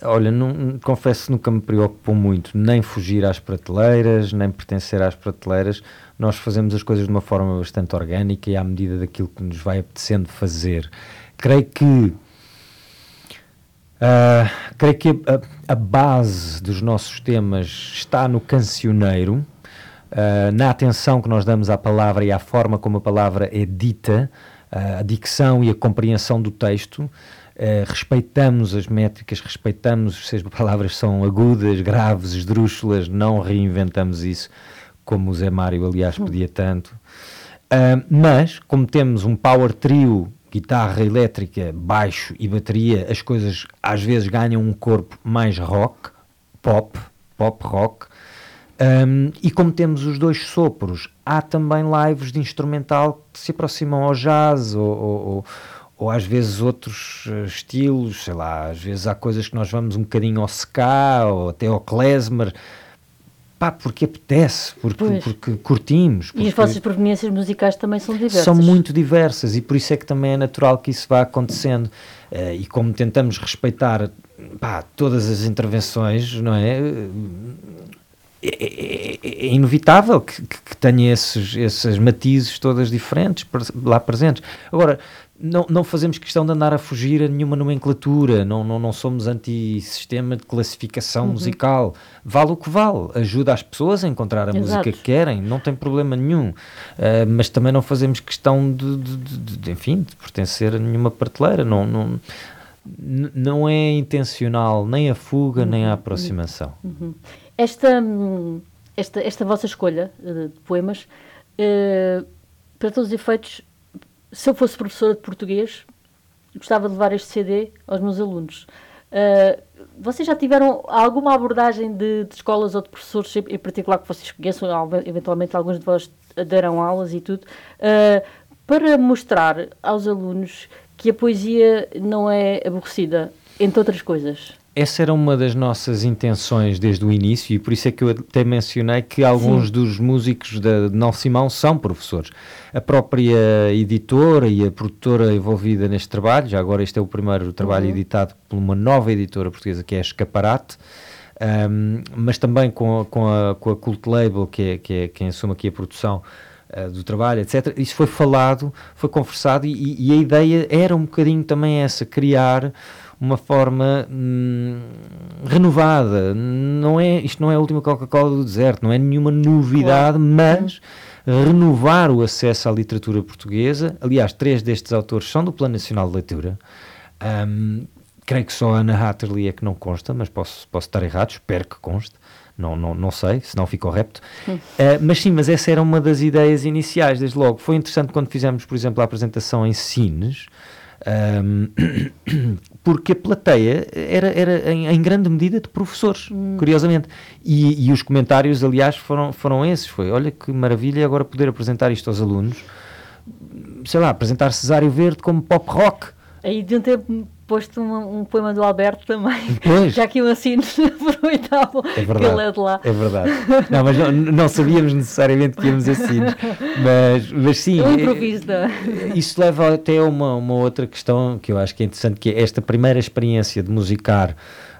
Olha, não, confesso que nunca me preocupou muito nem fugir às prateleiras, nem pertencer às prateleiras. Nós fazemos as coisas de uma forma bastante orgânica e à medida daquilo que nos vai apetecendo fazer. Creio que uh, creio que a, a, base dos nossos temas está no cancioneiro, uh, na atenção que nós damos à palavra e à forma como a palavra é dita, uh, a dicção e a compreensão do texto. Respeitamos as métricas, respeitamos se as palavras são agudas, graves, esdrúxulas, não reinventamos isso, como o Zé Mário, aliás, pedia tanto. Uh, mas, como temos um power trio, guitarra elétrica, baixo e bateria, as coisas às vezes ganham um corpo mais rock, pop, pop rock. Um, e como temos os dois sopros, há também lives de instrumental que se aproximam ao jazz ou, ou, ou às vezes outros uh, estilos, sei lá, às vezes há coisas que nós vamos um bocadinho ao ska ou até ao klezmer, pá, porque apetece, porque, porque curtimos. Porque e as vossas proveniências musicais também são diversas. São muito diversas e por isso é que também é natural que isso vá acontecendo. Uh, e como tentamos respeitar pá, todas as intervenções, não é? É, é, é, inevitável que, que, tenha esses, esses matizes todas diferentes lá presentes. Agora, não, não fazemos questão de andar a fugir a nenhuma nomenclatura, não, não, não somos anti-sistema de classificação uhum. musical. Vale o que vale, ajuda as pessoas a encontrar a Exato. música que querem, não tem problema nenhum. Uh, mas também não fazemos questão de, de, de, de, enfim, de pertencer a nenhuma prateleira. Não, não, não é intencional nem a fuga uhum. nem a aproximação. Uhum. Esta, esta, esta vossa escolha uh, de poemas, uh, para todos os efeitos, se eu fosse professora de português, gostava de levar este CD aos meus alunos. Uh, vocês já tiveram alguma abordagem de, de, escolas ou de professores, em particular que vocês conheçam, eventualmente alguns de vós deram aulas e tudo, uh, para mostrar aos alunos que a poesia não é aborrecida, entre outras coisas? Essa era uma das nossas intenções desde o início e por isso é que eu até mencionei que alguns Sim. dos músicos da Não Simão são professores. A própria editora e a produtora envolvida neste trabalho, já agora este é o primeiro trabalho uhum. editado por uma nova editora portuguesa que é a Escaparate, um, mas também com a, com, a, com a Cult Label, que é, que é quem assume aqui a produção uh, do trabalho, etc. Isso foi falado, foi conversado e, e a ideia era um bocadinho também essa, criar uma forma hum, renovada. Não é, isto não é a última Coca-Cola do deserto, não é nenhuma novidade, claro. mas renovar o acesso à literatura portuguesa. Aliás, três destes autores são do Plano Nacional de Leitura. Um, creio que só a Ana Hatterley é que não consta, mas posso, posso estar errado, espero que conste. Não, não, não sei, se não ficou repto. Uh, mas sim, mas essa era uma das ideias iniciais, desde logo. Foi interessante quando fizemos, por exemplo, a apresentação em Cines, um, porque a plateia era, era em, em grande medida de professores, hum. curiosamente. E, e, os comentários, aliás, foram, foram esses: foi olha que maravilha agora poder apresentar isto aos alunos, sei lá, apresentar Cesário Verde como pop rock. Aí deviam ter posto um, um, poema do Alberto também, pois. já que o assino aproveitava é verdade, que ele é de lá. É verdade. Não, mas não, não sabíamos necessariamente que íamos assim, mas, mas sim. Eu improviso, é, Isso leva até a uma, uma outra questão que eu acho que é interessante, que é esta primeira experiência de musicar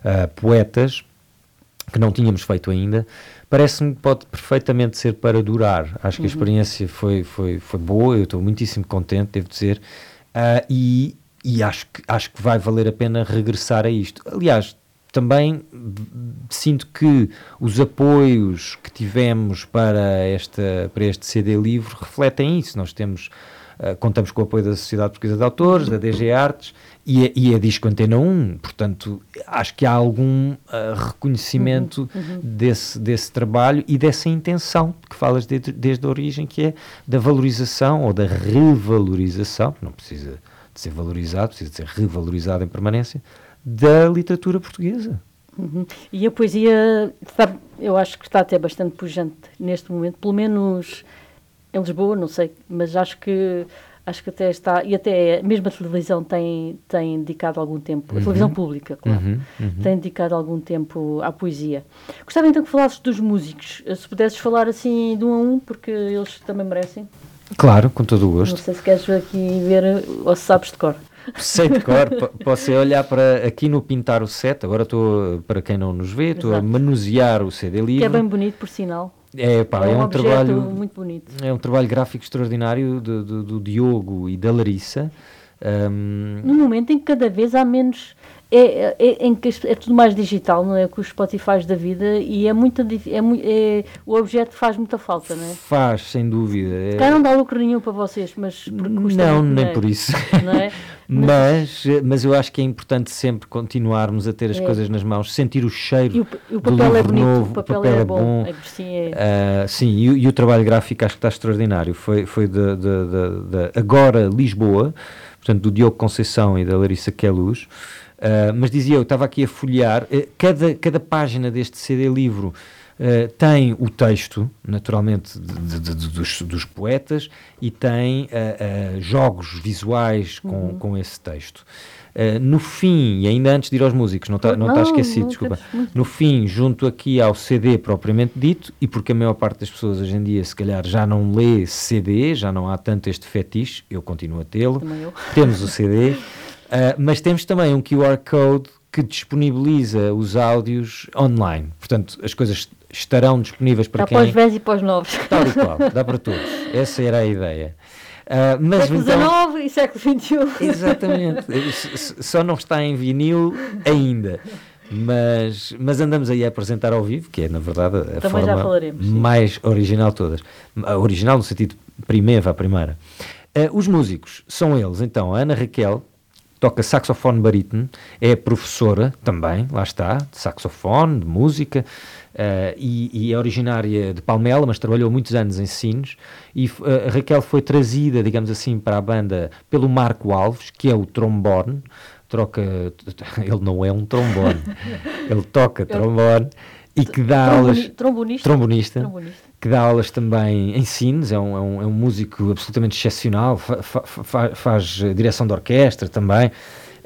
uh, poetas, que não tínhamos feito ainda, parece-me que pode perfeitamente ser para durar. Acho que uhum. a experiência foi, foi, foi boa, eu estou muitíssimo contente, devo dizer, uh, e, e acho, que, acho que vai valer a pena regressar a isto. Aliás, também sinto que os apoios que tivemos para, esta, para este CD livre refletem isso. Nós temos, uh, contamos com o apoio da Sociedade Portuguesa de Autores, da DG Artes, e é, e é disco Antena 1, portanto, acho que há algum uh, reconhecimento uhum, uhum. Desse, desse trabalho e dessa intenção que falas de, desde a origem, que é da valorização ou da revalorização, não precisa de ser valorizado, precisa de ser revalorizado em permanência, da literatura portuguesa. Uhum. E a poesia, está, eu acho que está até bastante pujante neste momento, pelo menos em Lisboa, não sei, mas acho que acho que até está, e até mesmo a televisão tem, tem dedicado algum tempo, uhum. a televisão pública, claro, uhum. Uhum. tem dedicado algum tempo à poesia. Gostava então que falasses dos músicos, se pudesses falar assim de um a um, porque eles também merecem. Claro, com todo o gosto. Não sei se queres aqui ver ou se sabes de cor. Sei de cor, posso olhar para aqui no Pintar o Set, agora estou, para quem não nos vê, estou a manusear o CD livre. Que é bem bonito, por sinal. É, pá, é, um, é um trabalho muito bonito. É um trabalho gráfico extraordinário do, do, do Diogo e da Larissa. Um... No momento em que cada vez há menos é, é, é, em que é tudo mais digital, não é? Com os Spotify da vida e é muito, é, é, o objeto faz muita falta, não é? Faz, sem dúvida. É... Cá não dá lucro nenhum para vocês, mas Não, nem por isso. Não é? mas, mas eu acho que é importante sempre continuarmos a ter as é. coisas nas mãos, sentir o cheiro e o, o papel é bonito, novo, o papel, o papel é, bom. bom. É, sim, uh, sim e, e, o trabalho gráfico acho que está extraordinário. Foi, foi de, de, de, de agora Lisboa, portanto do Diogo Conceição e da Larissa Queluz. Uh, mas dizia eu, estava aqui a folhear, uh, cada, cada página deste CD livro uh, tem o texto, naturalmente, de, de, de, dos, dos, poetas e tem jogos visuais com, uhum. com esse texto. no fim, e ainda antes de ir aos músicos, não está não, tá esquecido, não, desculpa. No fim, junto aqui ao CD propriamente dito, e porque a maior parte das pessoas hoje em dia, se calhar, já não lê CD, já não há tanto este fetiche, eu continuo a tê-lo. Temos o CD. Uh, mas temos também um QR Code que disponibiliza os áudios online. Portanto, as coisas estarão disponíveis para dá quem... Dá para os velhos e para os novos. Tal e qual, dá para todos. Essa era a ideia. Uh, mas século XIX então, e século XXI. Exatamente. Só não está em vinil ainda. Mas, mas andamos aí a apresentar ao vivo, que é, na verdade, a Também forma mais original de todas. Original no sentido primeiro, a primeira. Uh, os músicos são eles, então, a Ana Raquel, toca saxofone barítono, é professora também, lá está, de saxofone, de música, uh, e, e, é originária de Palmela, mas trabalhou muitos anos em Sines, e uh, a Raquel foi trazida, digamos assim, para a banda pelo Marco Alves, que é o trombone, troca, ele não é um trombone, ele toca trombone, e que dá aulas... Trombonista. Trombonista. trombonista que dá aulas também em Sines, é um, é um, é um músico absolutamente excepcional, fa, fa, faz direção de orquestra também,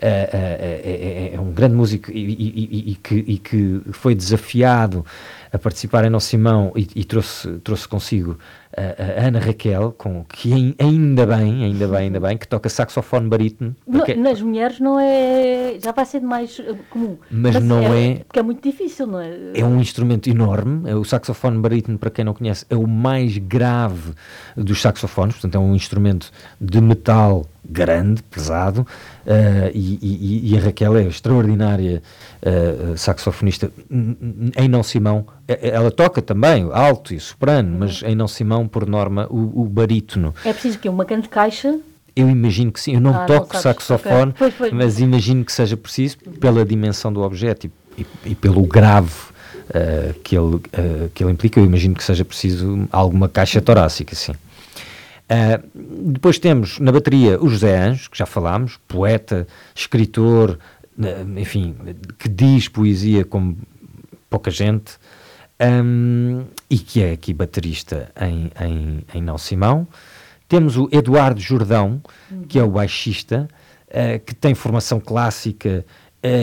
é, é, é, um grande músico e, e, e, que, e que foi desafiado a participar em Nosso Simão e, e trouxe, trouxe consigo a, a, Ana Raquel, com, que ainda bem, ainda bem, ainda bem, que toca saxofone barítono. Porque... Nas mulheres não é. já vai ser mais eh, comum. Mas, mas não é, é, Porque é muito difícil, não é? É um instrumento enorme. É o saxofone barítono, para quem não conhece, é o mais grave dos saxofones, portanto, é um instrumento de metal grande, pesado, uh, e, e, e, a Raquel é extraordinária uh, saxofonista em Não Simão. Ela toca também alto e soprano, mas em Não Simão, por norma, o, o barítono. É preciso que uma grande caixa eu imagino que sim, eu não ah, toco não saxofone, pois, mas imagino que seja preciso, pela dimensão do objeto e, e, e pelo grave uh, que, ele, uh, que ele implica, eu imagino que seja preciso alguma caixa torácica, sim. Uh, depois temos na bateria o José Anjos, que já falámos, poeta, escritor, enfim, que diz poesia como pouca gente, um, e que é aqui baterista em, em, em Não Simão. Temos o Eduardo Jordão, que é o baixista, que tem formação clássica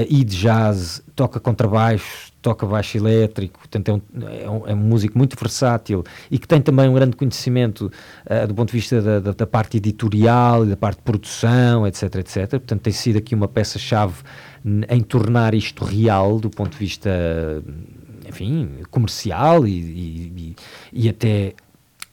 e de jazz, toca contrabaixo, toca baixo elétrico, portanto é um, é um, é um, músico muito versátil e que tem também um grande conhecimento uh, do ponto de vista da, da, da, parte editorial e da parte de produção, etc, etc. Portanto tem sido aqui uma peça-chave em tornar isto real do ponto de vista, enfim, comercial e, e, e até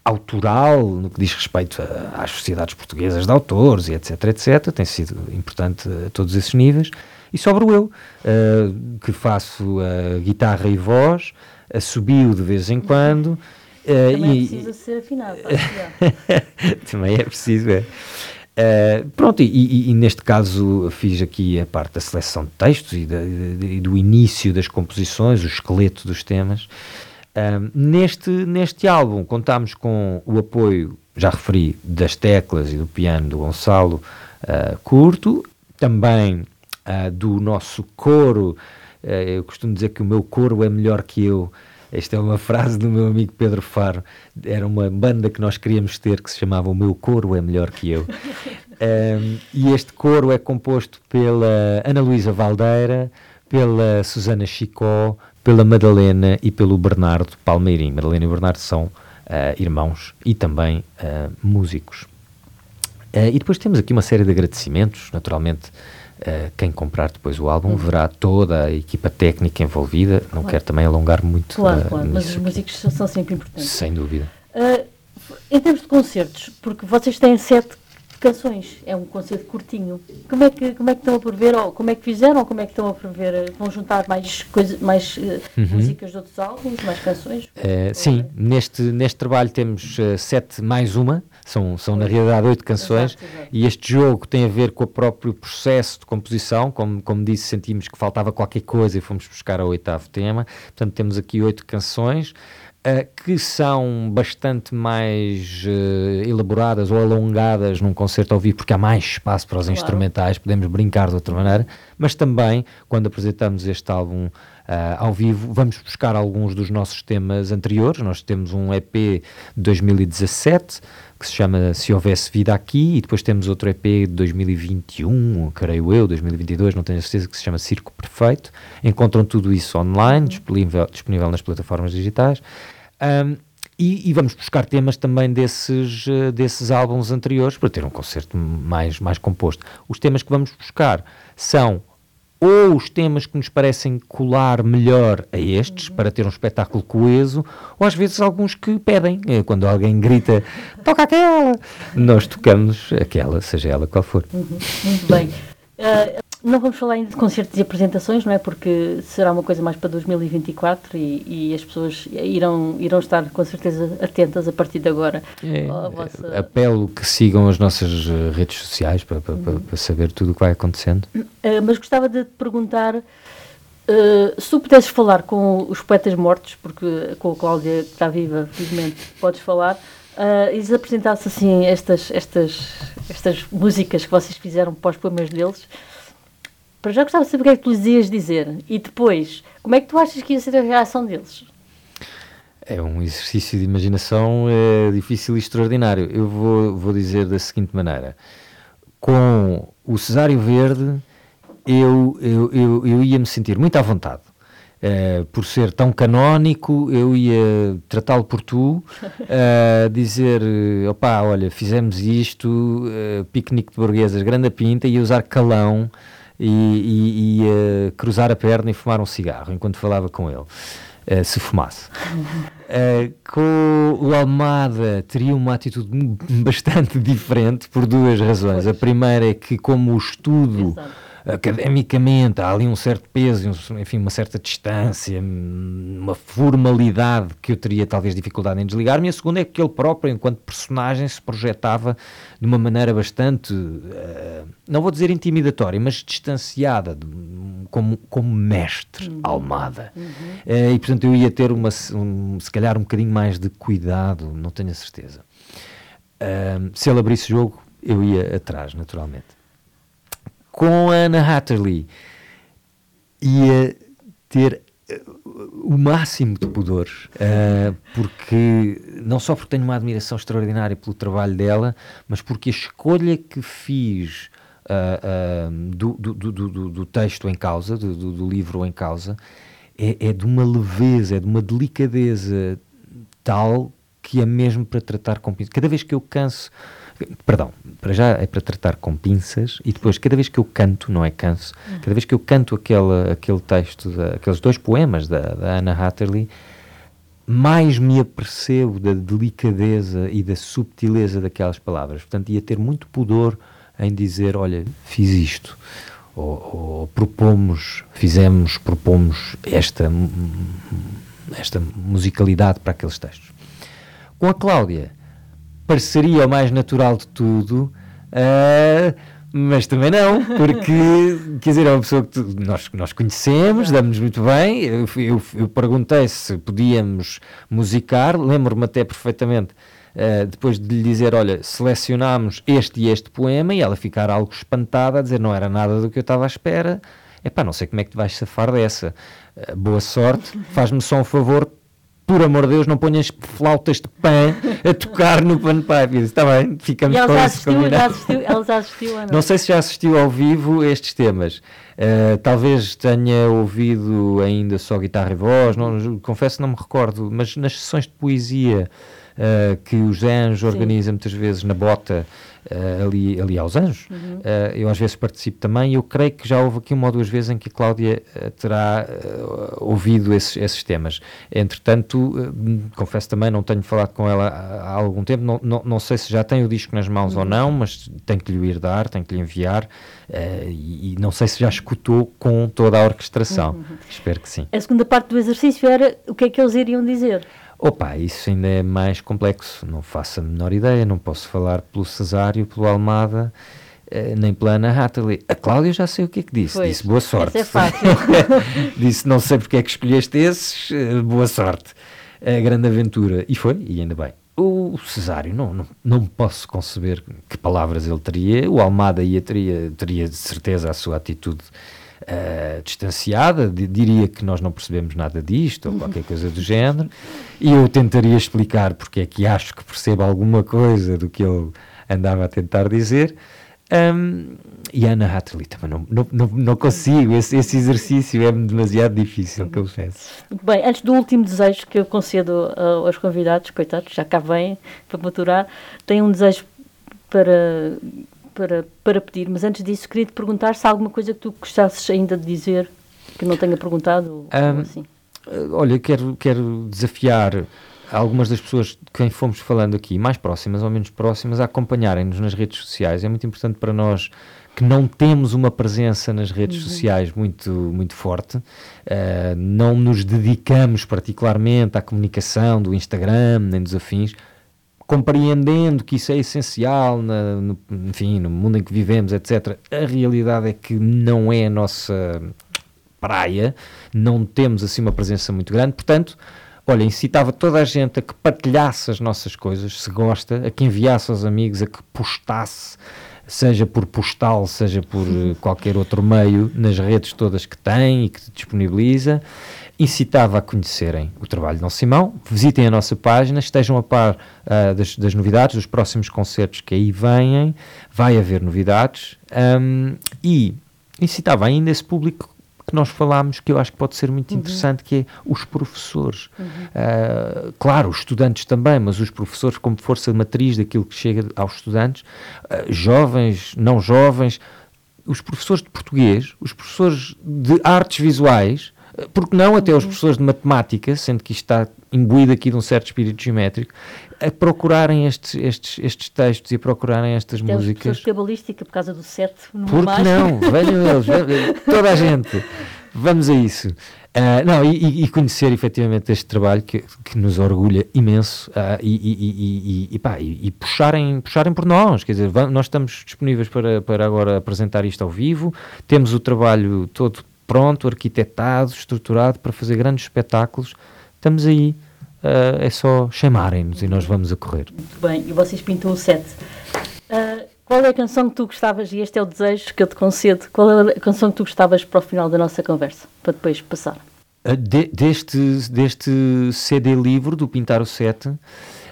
autoral no que diz respeito a, às sociedades portuguesas de autores e etc, etc. Tem sido importante a todos esses níveis. E sobro eu, uh, que faço uh, guitarra e voz, assobio de vez em quando. Uh, Também e, é preciso ser afinado. Também é preciso, é. Uh, pronto, e, e, e, neste caso fiz aqui a parte da seleção de textos e, e do início das composições, o esqueleto dos temas. Uh, neste, neste álbum contámos com o apoio, já referi, das teclas e do piano do Gonçalo uh, Curto, também uh, do nosso coro. Uh, eu costumo dizer que o meu coro é melhor que eu. Esta é uma frase do meu amigo Pedro Faro. Era uma banda que nós queríamos ter que se chamava O Meu Coro é Melhor que Eu. um, e este coro é composto pela Ana Luísa Valdeira, pela Susana Chicó, pela Madalena e pelo Bernardo Palmeirim. Madalena e Bernardo são uh, irmãos e também uh, músicos. Uh, e depois temos aqui uma série de agradecimentos, naturalmente Uh, quem comprar depois o álbum uhum. verá toda a equipa técnica envolvida. Não claro. quero também alongar muito. Claro, uh, claro, mas os músicos são sempre importantes. Sem dúvida. Uh, em termos de concertos, porque vocês têm sete canções, é um concerto curtinho. Como é que, como é que estão a prever, ou como é que fizeram, ou como é que estão a prever? Vão juntar mais, coisa, mais uhum. músicas de outros álbuns, mais canções? sim, neste, neste trabalho temos sete mais uma. São, são na realidade oito canções exato, exato. e este jogo tem a ver com o próprio processo de composição. Como, como disse, sentimos que faltava qualquer coisa e fomos buscar o oitavo tema. Portanto, temos aqui oito canções. Uh, que são bastante mais uh, elaboradas ou alongadas num concerto ao vivo, porque há mais espaço para os claro. instrumentais, podemos brincar de outra maneira, mas também, quando apresentamos este álbum ao vivo. Vamos buscar alguns dos nossos temas anteriores. Nós temos um EP de 2017 que se chama Se Houvesse Vida Aqui, e depois temos outro EP de 2021, creio eu, 2022, não tenho a certeza, que se chama Circo Perfeito. Encontram tudo isso online, disponível, disponível nas plataformas digitais. Um, e, e, vamos buscar temas também desses, uh, desses álbuns anteriores para ter um concerto mais, mais composto. Os temas que vamos buscar são ou os temas que nos parecem colar melhor a estes, para ter um espetáculo coeso, ou às vezes alguns que pedem, eh, quando alguém grita, toca aquela, nós tocamos aquela, seja ela qual for. Uhum, muito bem. Uh, não vamos falar ainda de concertos e apresentações, não é? Porque será uma coisa mais para 2024 e, e as pessoas irão, irão estar com certeza atentas a partir de agora. É, vossa... Apelo que sigam as nossas eh, redes sociais para, para, uhum. para saber tudo o que vai acontecendo. Uh, mas gostava de te perguntar. Uh, se tu pudesses falar com os poetas mortos, porque com a Cláudia que está viva, felizmente, podes falar, uh, e lhes apresentasse assim estas, estas, estas músicas que vocês fizeram para os poemas deles, para já gostava de saber o que é que tu lhes ias dizer. E depois, como é que tu achas que ia ser a reação deles? É um exercício de imaginação é, difícil e extraordinário. Eu vou, vou dizer da seguinte maneira: com o Cesário Verde, eu, eu, eu, eu ia me sentir muito à vontade. Uh, por ser tão canónico, eu ia tratá-lo por tu, uh, dizer: opá, olha, fizemos isto, uh, piquenique de burguesas, grande pinta, e usar calão e, e, e uh, cruzar a perna e fumar um cigarro enquanto falava com ele. Uh, se fumasse. Uh, com o Almada teria uma atitude bastante diferente por duas razões. A primeira é que, como o estudo. Exato academicamente há ali um certo peso, enfim, uma certa distância, uma formalidade que eu teria talvez dificuldade em desligar-me. E a segunda é que ele próprio, enquanto personagem, se projetava de uma maneira bastante, uh, não vou dizer intimidatória, mas distanciada, de, como, como mestre uhum. Almada. Uhum. Uh, e portanto eu ia ter, uma, um, se calhar, um bocadinho mais de cuidado, não tenho a certeza. Uh, se ele abrisse jogo, eu ia atrás, naturalmente com a Anna Hatterley ia ter eh, o máximo de pudor, uh, porque não só porque tenho uma admiração extraordinária pelo trabalho dela, mas porque a escolha que fiz uh, uh, do, do, do, do, texto em causa, do, livro em causa, é, é, de uma leveza, é de uma delicadeza tal que é mesmo para tratar com. Cada vez que eu canso, perdão, para já é para tratar com pinças e depois cada vez que eu canto, não é canso, cada vez que eu canto aquele, aquele texto, da, aqueles dois poemas da, da Anna Hatterley, mais me apercebo da delicadeza e da subtileza daquelas palavras. Portanto, ia ter muito pudor em dizer, olha, fiz isto, ou, ou propomos, fizemos, propomos esta, esta musicalidade para aqueles textos. Com a Cláudia, pareceria o mais natural de tudo, uh, mas também não, porque, quer dizer, é uma pessoa que tu, nós, nós conhecemos, damos muito bem. Eu, eu, eu perguntei se podíamos musicar, lembro-me até perfeitamente uh, depois de lhe dizer, olha, selecionámos este e este poema, e ela ficar algo espantada, a dizer, não era nada do que eu estava à espera, epá, não sei como é que tu vais safar dessa. Uh, boa sorte, faz-me só um favor, por amor de Deus, não ponhas flautas de pan a tocar no panpipe. Está bem, ficamos com isso. ela já assistiu não? Não sei se já assistiu ao vivo estes temas. Uh, talvez tenha ouvido ainda só guitarra e voz, não, confesso não me recordo, mas nas sessões de poesia uh, que os anjos organizam muitas vezes na bota uh, ali, ali aos anjos. Uhum. Uh, eu às vezes participo também e eu creio que já houve aqui uma ou duas vezes em que a Cláudia terá ouvido esses, esses temas. Entretanto, confesso também, não tenho falado com ela há, há algum tempo, não, não, não, sei se já tem o disco nas mãos uhum. ou não, mas tenho que lhe ir dar, tenho que lhe enviar e, e, não sei se já escutou com toda a orquestração. Uhum. Espero que sim. A segunda parte do exercício era o que é que eles iriam dizer. Opa, isso ainda é mais complexo, não faço a menor ideia, não posso falar pelo Cesário, pelo Almada, eh, nem pela Ana Hathaway. A Cláudia já sei o que é que disse, pois, disse boa sorte. é disse não sei porque é que escolheste esses, eh, boa sorte. A grande aventura. E foi, e ainda bem. O Cesário, não, não, não posso conceber que palavras ele teria. O Almada ia, teria, teria de certeza a sua atitude uh, distanciada, diria que nós não percebemos nada disto ou qualquer coisa do género, e eu tentaria explicar porque é que acho que percebo alguma coisa do que ele andava a tentar dizer. Um, e Ana Hathaway também não, não, não, consigo, esse, esse, exercício é demasiado difícil, que eu peço. Bem, antes do último desejo que eu concedo uh, aos convidados, coitados, já cá vêm para maturar, tenho um desejo para para, para pedir, mas antes disso queria te perguntar se há alguma coisa que tu gostasses ainda de dizer que não tenha perguntado um, assim. Eh, olha, quero, quero desafiar algumas das pessoas de quem fomos falando aqui, mais próximas ou menos próximas, a acompanharem-nos nas redes sociais. É muito importante para nós que não temos uma presença nas redes uhum. sociais muito, muito forte, uh, não nos dedicamos particularmente à comunicação do Instagram nem dos afins, compreendendo que isso é essencial, na, no, enfim, no mundo em que vivemos, etc. A realidade é que não é a nossa praia, não temos assim uma presença muito grande, portanto, olha, incitava toda a gente a que partilhasse as nossas coisas, se gosta, a que enviasse aos amigos, a que postasse, seja por postal, seja por eh, qualquer outro meio, nas redes todas que tem e que disponibiliza incitava a conhecerem o trabalho de Dom Simão, visitem a nossa página, estejam a par uh, das, das, novidades, dos próximos concertos que aí vêm, vai haver novidades, um, e incitava ainda esse público que nós falámos, que eu acho que pode ser muito uhum. interessante, que é os professores. Uhum. Uh, claro, os estudantes também, mas os professores como força matriz daquilo que chega aos estudantes, uh, jovens, não jovens, os professores de português, os professores de artes visuais, porque não até os professores de matemática, sendo que isto está imbuído aqui de um certo espírito geométrico, a procurarem estes, estes, estes textos e a procurarem estas até músicas. Os cabalística por causa do sete. Porque mais. não? Vejam eles, toda a gente. Vamos a isso. Uh, não, e, e, conhecer efetivamente este trabalho que, que nos orgulha imenso uh, e, e, pá, e, puxarem, puxarem por nós. Quer dizer, vamos, nós estamos disponíveis para, para agora apresentar isto ao vivo, temos o trabalho todo pronto, arquitetado, estruturado para fazer grandes espetáculos. Estamos aí, uh, é só chamarem-nos e nós vamos a correr. Muito bem, e vocês pintam o set. Uh, qual é a canção que tu gostavas, e este é o desejo que eu te concedo, qual é a canção que tu gostavas para o final da nossa conversa, para depois passar? Uh, de, deste, deste CD livro do Pintar o Set,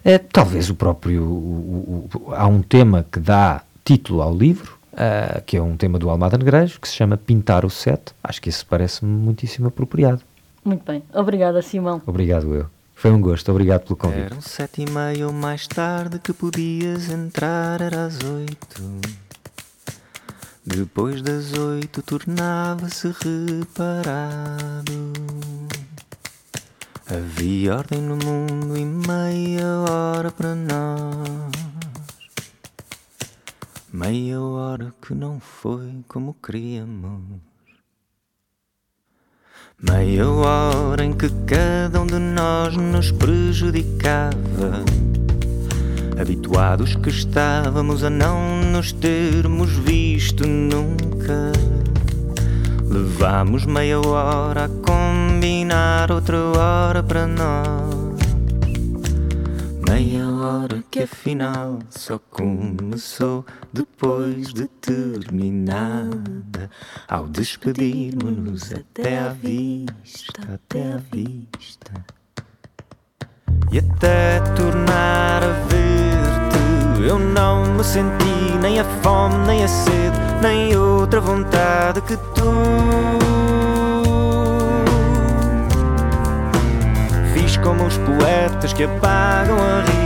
é, talvez o próprio. O, o, há um tema que dá título ao livro, uh, que é um tema do Almada Negreiros, que se chama Pintar o Set. Acho que isso parece-me muitíssimo apropriado. Muito bem. Obrigada, Simão. Obrigado, eu. Foi um gosto, obrigado pelo convite. Eram sete e meia ou mais tarde que podias entrar, era às oito. Depois das oito tornava-se reparado. Havia ordem no mundo e meia hora para nós. Meia hora que não foi como queríamos. Meia hora em que cada um de nós nos prejudicava. Habituados que estávamos a não nos termos visto nunca. Levámos meia hora a combinar outra hora para nós. Meia hora que afinal só começou depois de terminada. Ao despedirmos-nos até à vista, até à vista. E até tornar a ver-te, eu não me senti nem a fome, nem a sede, nem outra vontade que tu. Como os poetas que apagam a realidade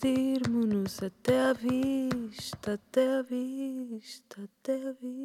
despedirmos-nos até à vista, até à vista, até à vista.